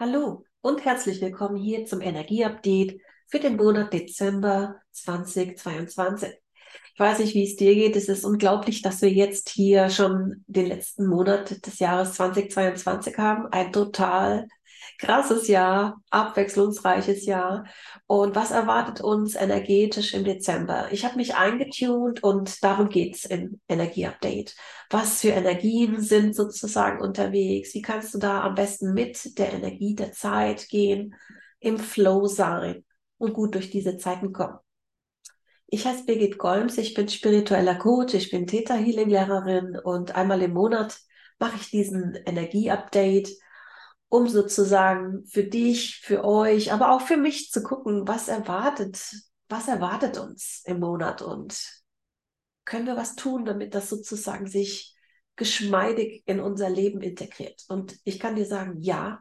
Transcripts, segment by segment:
Hallo und herzlich willkommen hier zum Energieupdate für den Monat Dezember 2022. Ich weiß nicht, wie es dir geht. Es ist unglaublich, dass wir jetzt hier schon den letzten Monat des Jahres 2022 haben. Ein total krasses Jahr, abwechslungsreiches Jahr. Und was erwartet uns energetisch im Dezember? Ich habe mich eingetunt und darum geht's im Energieupdate. Was für Energien sind sozusagen unterwegs? Wie kannst du da am besten mit der Energie der Zeit gehen, im Flow sein und gut durch diese Zeiten kommen? Ich heiße Birgit Golms, ich bin spiritueller Coach, ich bin Theta Healing Lehrerin und einmal im Monat mache ich diesen Energie-Update, um sozusagen für dich, für euch, aber auch für mich zu gucken, was erwartet, was erwartet uns im Monat und können wir was tun, damit das sozusagen sich geschmeidig in unser Leben integriert. Und ich kann dir sagen, ja,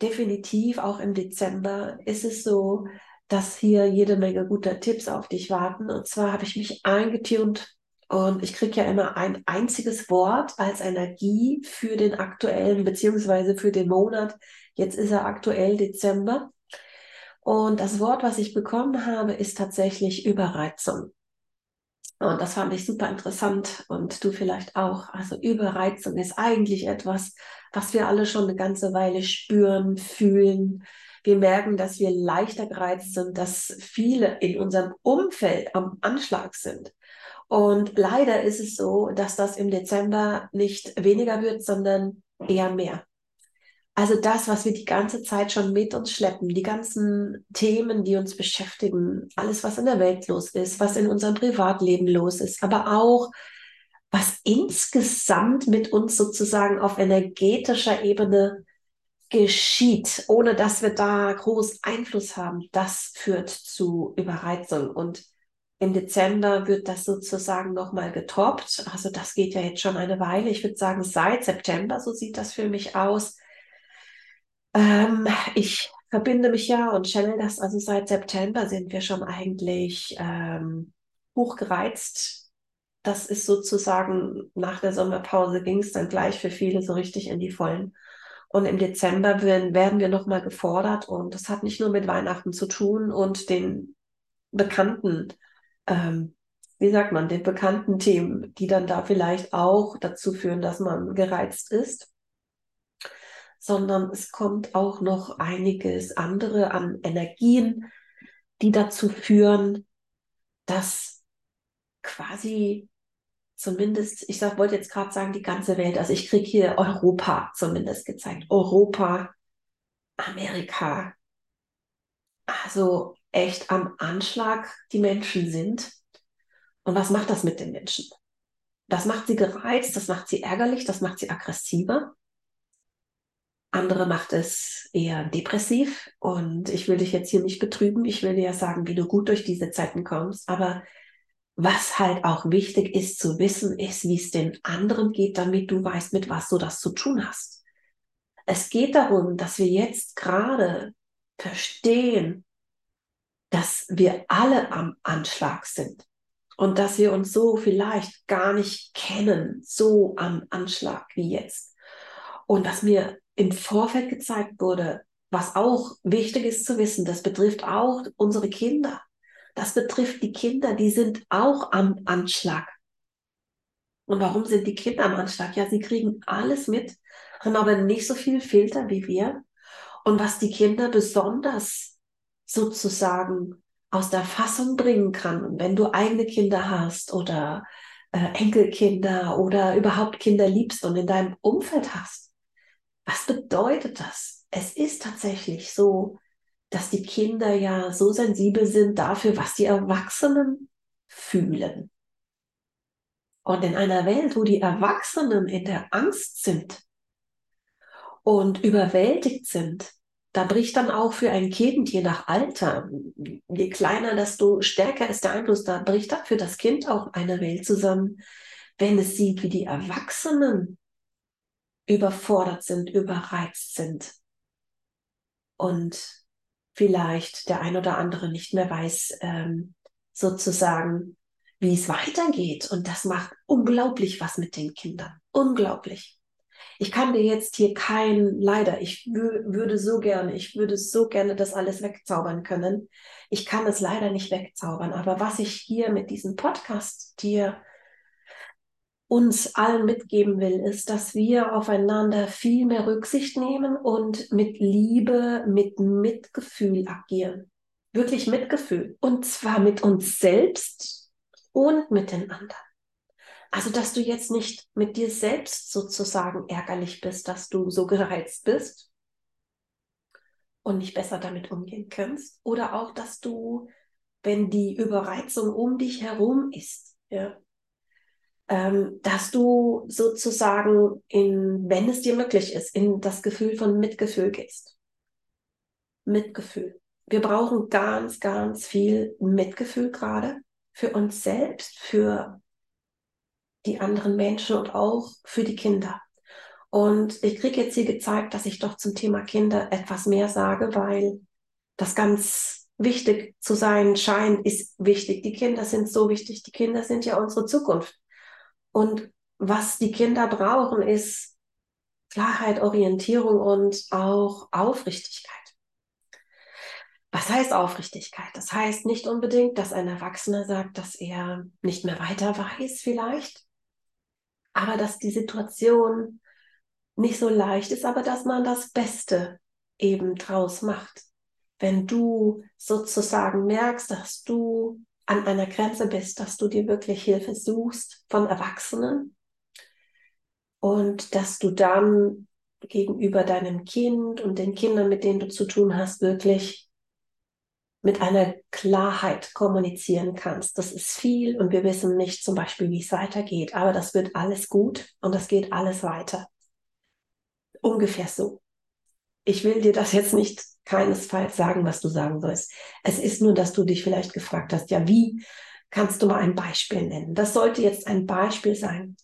definitiv, auch im Dezember ist es so, dass hier jede Menge guter Tipps auf dich warten. Und zwar habe ich mich eingetunt und ich kriege ja immer ein einziges Wort als Energie für den aktuellen beziehungsweise für den Monat. Jetzt ist er aktuell Dezember. Und das Wort, was ich bekommen habe, ist tatsächlich Überreizung. Und das fand ich super interessant und du vielleicht auch. Also Überreizung ist eigentlich etwas, was wir alle schon eine ganze Weile spüren, fühlen, wir merken, dass wir leichter gereizt sind, dass viele in unserem Umfeld am Anschlag sind. Und leider ist es so, dass das im Dezember nicht weniger wird, sondern eher mehr. Also das, was wir die ganze Zeit schon mit uns schleppen, die ganzen Themen, die uns beschäftigen, alles, was in der Welt los ist, was in unserem Privatleben los ist, aber auch was insgesamt mit uns sozusagen auf energetischer Ebene geschieht, ohne dass wir da groß Einfluss haben, das führt zu Überreizung. Und im Dezember wird das sozusagen nochmal getoppt. Also das geht ja jetzt schon eine Weile. Ich würde sagen, seit September, so sieht das für mich aus. Ähm, ich verbinde mich ja und channel das. Also seit September sind wir schon eigentlich ähm, hochgereizt. Das ist sozusagen nach der Sommerpause ging es dann gleich für viele so richtig in die Vollen. Und im Dezember werden, werden wir nochmal gefordert. Und das hat nicht nur mit Weihnachten zu tun und den bekannten, ähm, wie sagt man, den bekannten Themen, die dann da vielleicht auch dazu führen, dass man gereizt ist, sondern es kommt auch noch einiges andere an Energien, die dazu führen, dass quasi zumindest, ich sag, wollte jetzt gerade sagen, die ganze Welt. Also ich kriege hier Europa zumindest gezeigt. Europa, Amerika. Also echt am Anschlag die Menschen sind. Und was macht das mit den Menschen? Das macht sie gereizt, das macht sie ärgerlich, das macht sie aggressiver. Andere macht es eher depressiv. Und ich will dich jetzt hier nicht betrüben. Ich will dir ja sagen, wie du gut durch diese Zeiten kommst. Aber was halt auch wichtig ist zu wissen, ist, wie es den anderen geht, damit du weißt, mit was du das zu tun hast. Es geht darum, dass wir jetzt gerade verstehen, dass wir alle am Anschlag sind und dass wir uns so vielleicht gar nicht kennen, so am Anschlag wie jetzt. Und dass mir im Vorfeld gezeigt wurde, was auch wichtig ist zu wissen, das betrifft auch unsere Kinder. Das betrifft die Kinder, die sind auch am Anschlag. Und warum sind die Kinder am Anschlag? Ja, sie kriegen alles mit, haben aber nicht so viel Filter wie wir. Und was die Kinder besonders sozusagen aus der Fassung bringen kann, wenn du eigene Kinder hast oder äh, Enkelkinder oder überhaupt Kinder liebst und in deinem Umfeld hast. Was bedeutet das? Es ist tatsächlich so, dass die Kinder ja so sensibel sind dafür, was die Erwachsenen fühlen. Und in einer Welt, wo die Erwachsenen in der Angst sind und überwältigt sind, da bricht dann auch für ein Kind, je nach Alter, je kleiner, desto stärker ist der Einfluss, da bricht dann für das Kind auch eine Welt zusammen, wenn es sieht, wie die Erwachsenen überfordert sind, überreizt sind. Und vielleicht der ein oder andere nicht mehr weiß, ähm, sozusagen, wie es weitergeht. Und das macht unglaublich was mit den Kindern. Unglaublich. Ich kann dir jetzt hier kein, leider, ich würde so gerne, ich würde so gerne das alles wegzaubern können. Ich kann es leider nicht wegzaubern, aber was ich hier mit diesem Podcast dir uns allen mitgeben will, ist, dass wir aufeinander viel mehr Rücksicht nehmen und mit Liebe, mit Mitgefühl agieren. Wirklich Mitgefühl. Und zwar mit uns selbst und mit den anderen. Also, dass du jetzt nicht mit dir selbst sozusagen ärgerlich bist, dass du so gereizt bist und nicht besser damit umgehen kannst. Oder auch, dass du, wenn die Überreizung um dich herum ist, ja, ähm, dass du sozusagen in, wenn es dir möglich ist, in das Gefühl von Mitgefühl gehst. Mitgefühl. Wir brauchen ganz, ganz viel Mitgefühl gerade für uns selbst, für die anderen Menschen und auch für die Kinder. Und ich kriege jetzt hier gezeigt, dass ich doch zum Thema Kinder etwas mehr sage, weil das ganz wichtig zu sein scheint, ist wichtig. Die Kinder sind so wichtig. Die Kinder sind ja unsere Zukunft. Und was die Kinder brauchen, ist Klarheit, Orientierung und auch Aufrichtigkeit. Was heißt Aufrichtigkeit? Das heißt nicht unbedingt, dass ein Erwachsener sagt, dass er nicht mehr weiter weiß vielleicht, aber dass die Situation nicht so leicht ist, aber dass man das Beste eben draus macht. Wenn du sozusagen merkst, dass du an einer Grenze bist, dass du dir wirklich Hilfe suchst von Erwachsenen und dass du dann gegenüber deinem Kind und den Kindern, mit denen du zu tun hast, wirklich mit einer Klarheit kommunizieren kannst. Das ist viel und wir wissen nicht zum Beispiel, wie es weitergeht, aber das wird alles gut und das geht alles weiter. Ungefähr so. Ich will dir das jetzt nicht keinesfalls sagen, was du sagen sollst. Es ist nur, dass du dich vielleicht gefragt hast, ja, wie kannst du mal ein Beispiel nennen? Das sollte jetzt ein Beispiel sein.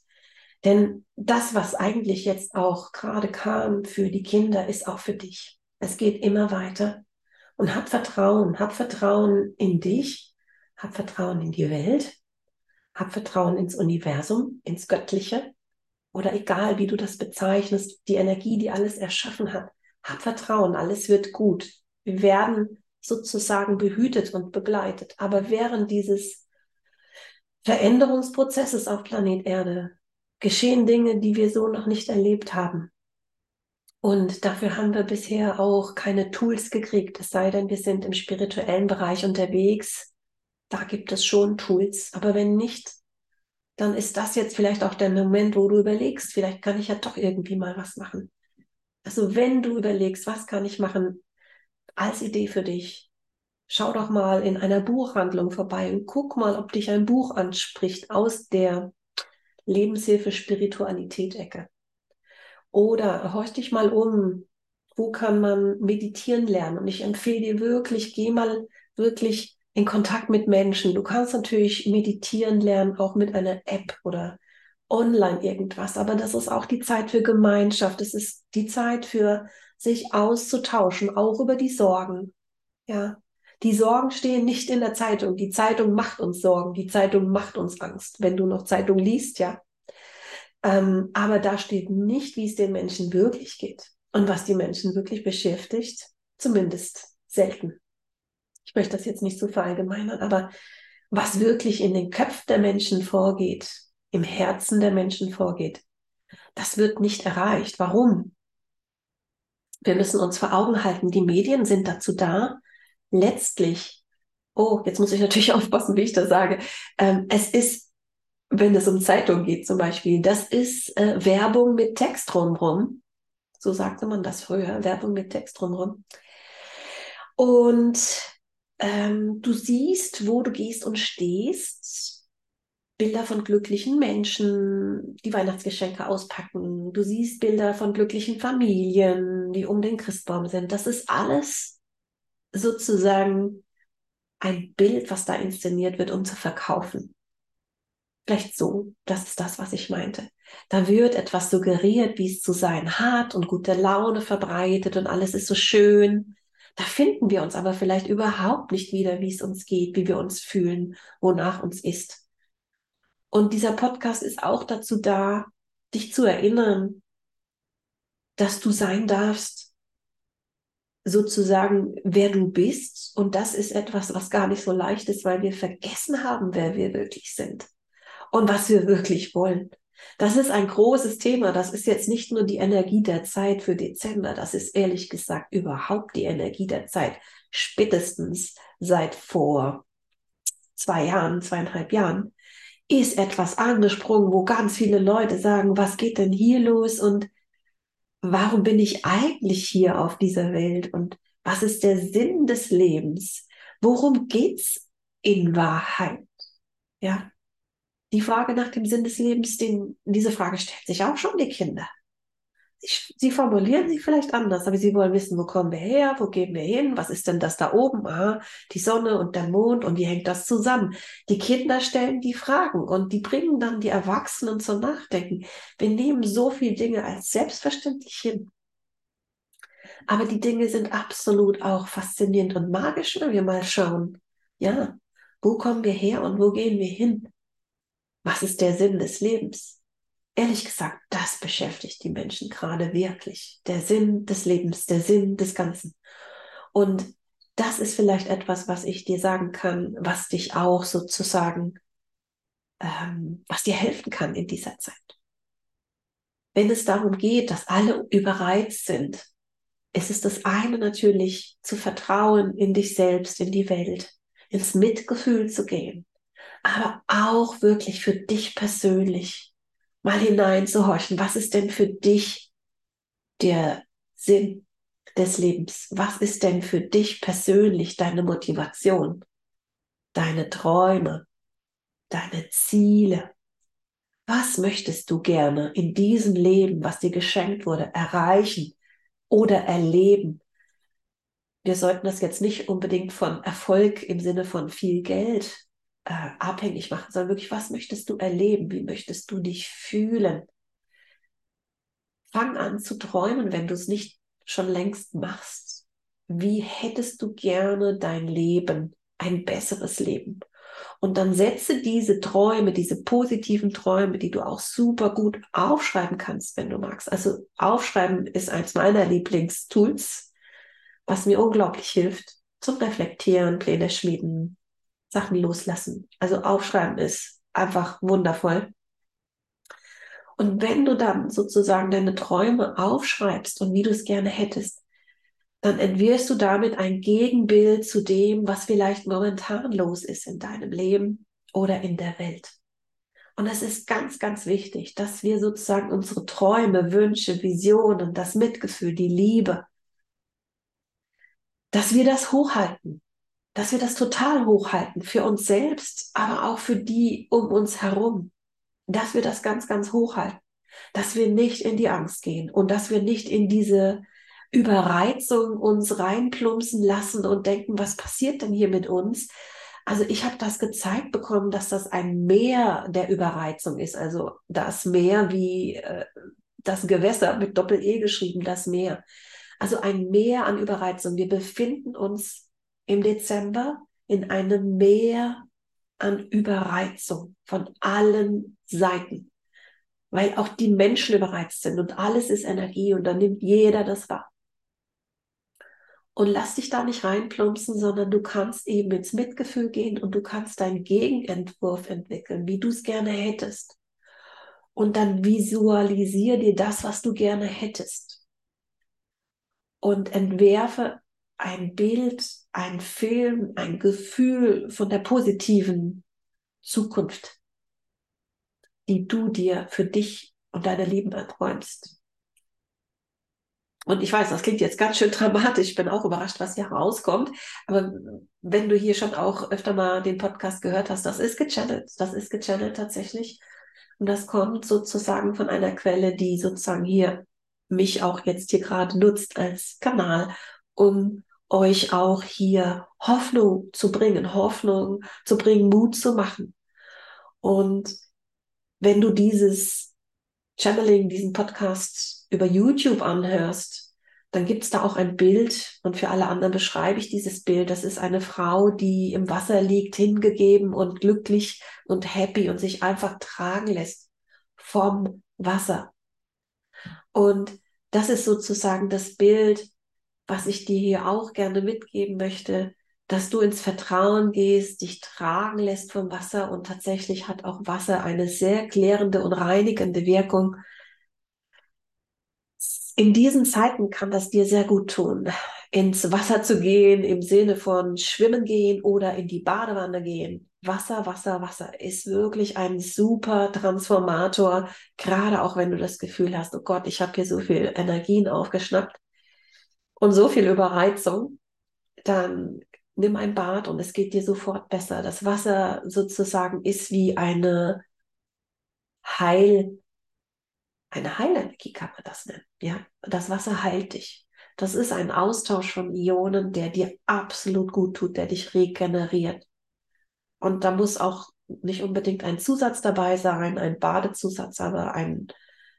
Denn das, was eigentlich jetzt auch gerade kam für die Kinder, ist auch für dich. Es geht immer weiter. Und hab Vertrauen, hab Vertrauen in dich, hab Vertrauen in die Welt, hab Vertrauen ins Universum, ins Göttliche oder egal, wie du das bezeichnest, die Energie, die alles erschaffen hat. Hab Vertrauen, alles wird gut. Wir werden sozusagen behütet und begleitet. Aber während dieses Veränderungsprozesses auf Planet Erde geschehen Dinge, die wir so noch nicht erlebt haben. Und dafür haben wir bisher auch keine Tools gekriegt, es sei denn, wir sind im spirituellen Bereich unterwegs. Da gibt es schon Tools. Aber wenn nicht, dann ist das jetzt vielleicht auch der Moment, wo du überlegst, vielleicht kann ich ja doch irgendwie mal was machen. Also wenn du überlegst, was kann ich machen als Idee für dich, schau doch mal in einer Buchhandlung vorbei und guck mal, ob dich ein Buch anspricht aus der Lebenshilfe Spiritualität Ecke. Oder horch dich mal um, wo kann man meditieren lernen? Und ich empfehle dir wirklich, geh mal wirklich in Kontakt mit Menschen. Du kannst natürlich meditieren lernen, auch mit einer App oder online irgendwas, aber das ist auch die Zeit für Gemeinschaft. Es ist die Zeit für sich auszutauschen, auch über die Sorgen. Ja. Die Sorgen stehen nicht in der Zeitung. Die Zeitung macht uns Sorgen. Die Zeitung macht uns Angst. Wenn du noch Zeitung liest, ja. Ähm, aber da steht nicht, wie es den Menschen wirklich geht und was die Menschen wirklich beschäftigt. Zumindest selten. Ich möchte das jetzt nicht so verallgemeinern, aber was wirklich in den Köpfen der Menschen vorgeht, im Herzen der Menschen vorgeht. Das wird nicht erreicht. Warum? Wir müssen uns vor Augen halten, die Medien sind dazu da, letztlich, oh, jetzt muss ich natürlich aufpassen, wie ich das sage, ähm, es ist, wenn es um Zeitung geht zum Beispiel, das ist äh, Werbung mit Text drumherum. So sagte man das früher, Werbung mit Text drumherum. Und ähm, du siehst, wo du gehst und stehst Bilder von glücklichen Menschen, die Weihnachtsgeschenke auspacken. Du siehst Bilder von glücklichen Familien, die um den Christbaum sind. Das ist alles sozusagen ein Bild, was da inszeniert wird, um zu verkaufen. Vielleicht so, das ist das, was ich meinte. Da wird etwas suggeriert, wie es zu sein hat und gute Laune verbreitet und alles ist so schön. Da finden wir uns aber vielleicht überhaupt nicht wieder, wie es uns geht, wie wir uns fühlen, wonach uns ist. Und dieser Podcast ist auch dazu da, dich zu erinnern, dass du sein darfst, sozusagen, wer du bist. Und das ist etwas, was gar nicht so leicht ist, weil wir vergessen haben, wer wir wirklich sind und was wir wirklich wollen. Das ist ein großes Thema. Das ist jetzt nicht nur die Energie der Zeit für Dezember. Das ist ehrlich gesagt überhaupt die Energie der Zeit. Spätestens seit vor zwei Jahren, zweieinhalb Jahren, ist etwas angesprungen, wo ganz viele Leute sagen, was geht denn hier los und warum bin ich eigentlich hier auf dieser Welt und was ist der Sinn des Lebens? Worum geht's in Wahrheit? Ja, die Frage nach dem Sinn des Lebens, den, diese Frage stellt sich auch schon die Kinder. Sie, sie, formulieren sie vielleicht anders, aber sie wollen wissen, wo kommen wir her, wo gehen wir hin, was ist denn das da oben, ah, die Sonne und der Mond und wie hängt das zusammen? Die Kinder stellen die Fragen und die bringen dann die Erwachsenen zum Nachdenken. Wir nehmen so viele Dinge als selbstverständlich hin. Aber die Dinge sind absolut auch faszinierend und magisch, wenn wir mal schauen. Ja, wo kommen wir her und wo gehen wir hin? Was ist der Sinn des Lebens? Ehrlich gesagt, das beschäftigt die Menschen gerade wirklich. Der Sinn des Lebens, der Sinn des Ganzen. Und das ist vielleicht etwas, was ich dir sagen kann, was dich auch sozusagen, ähm, was dir helfen kann in dieser Zeit. Wenn es darum geht, dass alle überreizt sind, ist es das eine natürlich zu vertrauen in dich selbst, in die Welt, ins Mitgefühl zu gehen, aber auch wirklich für dich persönlich mal hineinzuhorchen. Was ist denn für dich der Sinn des Lebens? Was ist denn für dich persönlich deine Motivation, deine Träume, deine Ziele? Was möchtest du gerne in diesem Leben, was dir geschenkt wurde, erreichen oder erleben? Wir sollten das jetzt nicht unbedingt von Erfolg im Sinne von viel Geld äh, abhängig machen, sondern wirklich, was möchtest du erleben? Wie möchtest du dich fühlen? Fang an zu träumen, wenn du es nicht schon längst machst. Wie hättest du gerne dein Leben, ein besseres Leben? Und dann setze diese Träume, diese positiven Träume, die du auch super gut aufschreiben kannst, wenn du magst. Also aufschreiben ist eins meiner Lieblingstools, was mir unglaublich hilft zum Reflektieren, Pläne schmieden, Sachen loslassen. Also aufschreiben ist einfach wundervoll. Und wenn du dann sozusagen deine Träume aufschreibst und wie du es gerne hättest, dann entwirfst du damit ein Gegenbild zu dem, was vielleicht momentan los ist in deinem Leben oder in der Welt. Und es ist ganz, ganz wichtig, dass wir sozusagen unsere Träume, Wünsche, Visionen, das Mitgefühl, die Liebe, dass wir das hochhalten, dass wir das total hochhalten für uns selbst, aber auch für die um uns herum, dass wir das ganz, ganz hochhalten, dass wir nicht in die Angst gehen und dass wir nicht in diese Überreizung uns reinplumpsen lassen und denken, was passiert denn hier mit uns? Also ich habe das gezeigt bekommen, dass das ein Meer der Überreizung ist, also das Meer wie äh, das Gewässer mit Doppel-E geschrieben, das Meer. Also ein Meer an Überreizung. Wir befinden uns im Dezember in einem Meer an Überreizung von allen Seiten, weil auch die Menschen überreizt sind und alles ist Energie und dann nimmt jeder das wahr. Und lass dich da nicht reinplumpsen, sondern du kannst eben ins Mitgefühl gehen und du kannst deinen Gegenentwurf entwickeln, wie du es gerne hättest. Und dann visualisier dir das, was du gerne hättest. Und entwerfe ein Bild, ein Film, ein Gefühl von der positiven Zukunft, die du dir für dich und deine Lieben erträumst. Und ich weiß, das klingt jetzt ganz schön dramatisch. Ich bin auch überrascht, was hier rauskommt. Aber wenn du hier schon auch öfter mal den Podcast gehört hast, das ist gechannelt. Das ist gechannelt tatsächlich. Und das kommt sozusagen von einer Quelle, die sozusagen hier mich auch jetzt hier gerade nutzt als Kanal, um euch auch hier Hoffnung zu bringen, Hoffnung zu bringen, Mut zu machen. Und wenn du dieses Channeling, diesen Podcast über YouTube anhörst, dann gibt es da auch ein Bild und für alle anderen beschreibe ich dieses Bild. Das ist eine Frau, die im Wasser liegt, hingegeben und glücklich und happy und sich einfach tragen lässt vom Wasser. Und das ist sozusagen das Bild, was ich dir hier auch gerne mitgeben möchte, dass du ins Vertrauen gehst, dich tragen lässt vom Wasser und tatsächlich hat auch Wasser eine sehr klärende und reinigende Wirkung. In diesen Zeiten kann das dir sehr gut tun, ins Wasser zu gehen im Sinne von schwimmen gehen oder in die Badewanne gehen. Wasser, Wasser, Wasser ist wirklich ein super Transformator, gerade auch wenn du das Gefühl hast, oh Gott, ich habe hier so viel Energien aufgeschnappt und so viel Überreizung, dann nimm ein Bad und es geht dir sofort besser. Das Wasser sozusagen ist wie eine Heil, eine Heilenergie kann man das nennen. Ja, das Wasser heilt dich. Das ist ein Austausch von Ionen, der dir absolut gut tut, der dich regeneriert. Und da muss auch nicht unbedingt ein Zusatz dabei sein, ein Badezusatz, aber ein,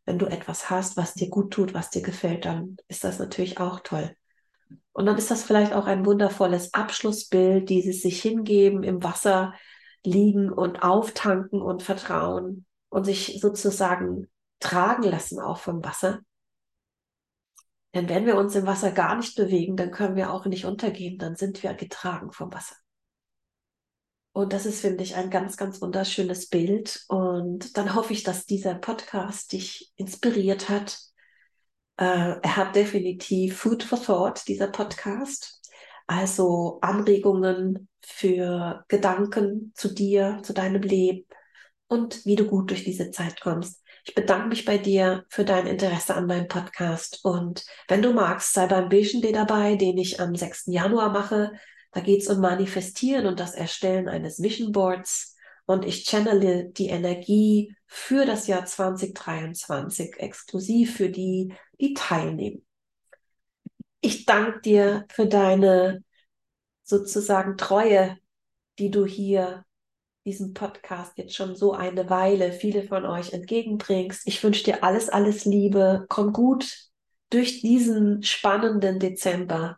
wenn du etwas hast, was dir gut tut, was dir gefällt, dann ist das natürlich auch toll. Und dann ist das vielleicht auch ein wundervolles Abschlussbild, dieses sich hingeben, im Wasser liegen und auftanken und vertrauen und sich sozusagen tragen lassen auch vom Wasser. Denn wenn wir uns im Wasser gar nicht bewegen, dann können wir auch nicht untergehen, dann sind wir getragen vom Wasser. Und das ist, finde ich, ein ganz, ganz wunderschönes Bild. Und dann hoffe ich, dass dieser Podcast dich inspiriert hat, äh, er hat definitiv Food for Thought, dieser Podcast. Also Anregungen für Gedanken zu dir, zu deinem Leben und wie du gut durch diese Zeit kommst. Ich bedanke mich bei dir für dein Interesse an meinem Podcast. Und wenn du magst, sei beim Vision Day dabei, den ich am 6. Januar mache. Da geht es um Manifestieren und das Erstellen eines Vision Boards. Und ich channele die Energie für das Jahr 2023 exklusiv für die, die teilnehmen. Ich danke dir für deine sozusagen Treue, die du hier diesem Podcast jetzt schon so eine Weile viele von euch entgegenbringst. Ich wünsche dir alles, alles Liebe. Komm gut durch diesen spannenden Dezember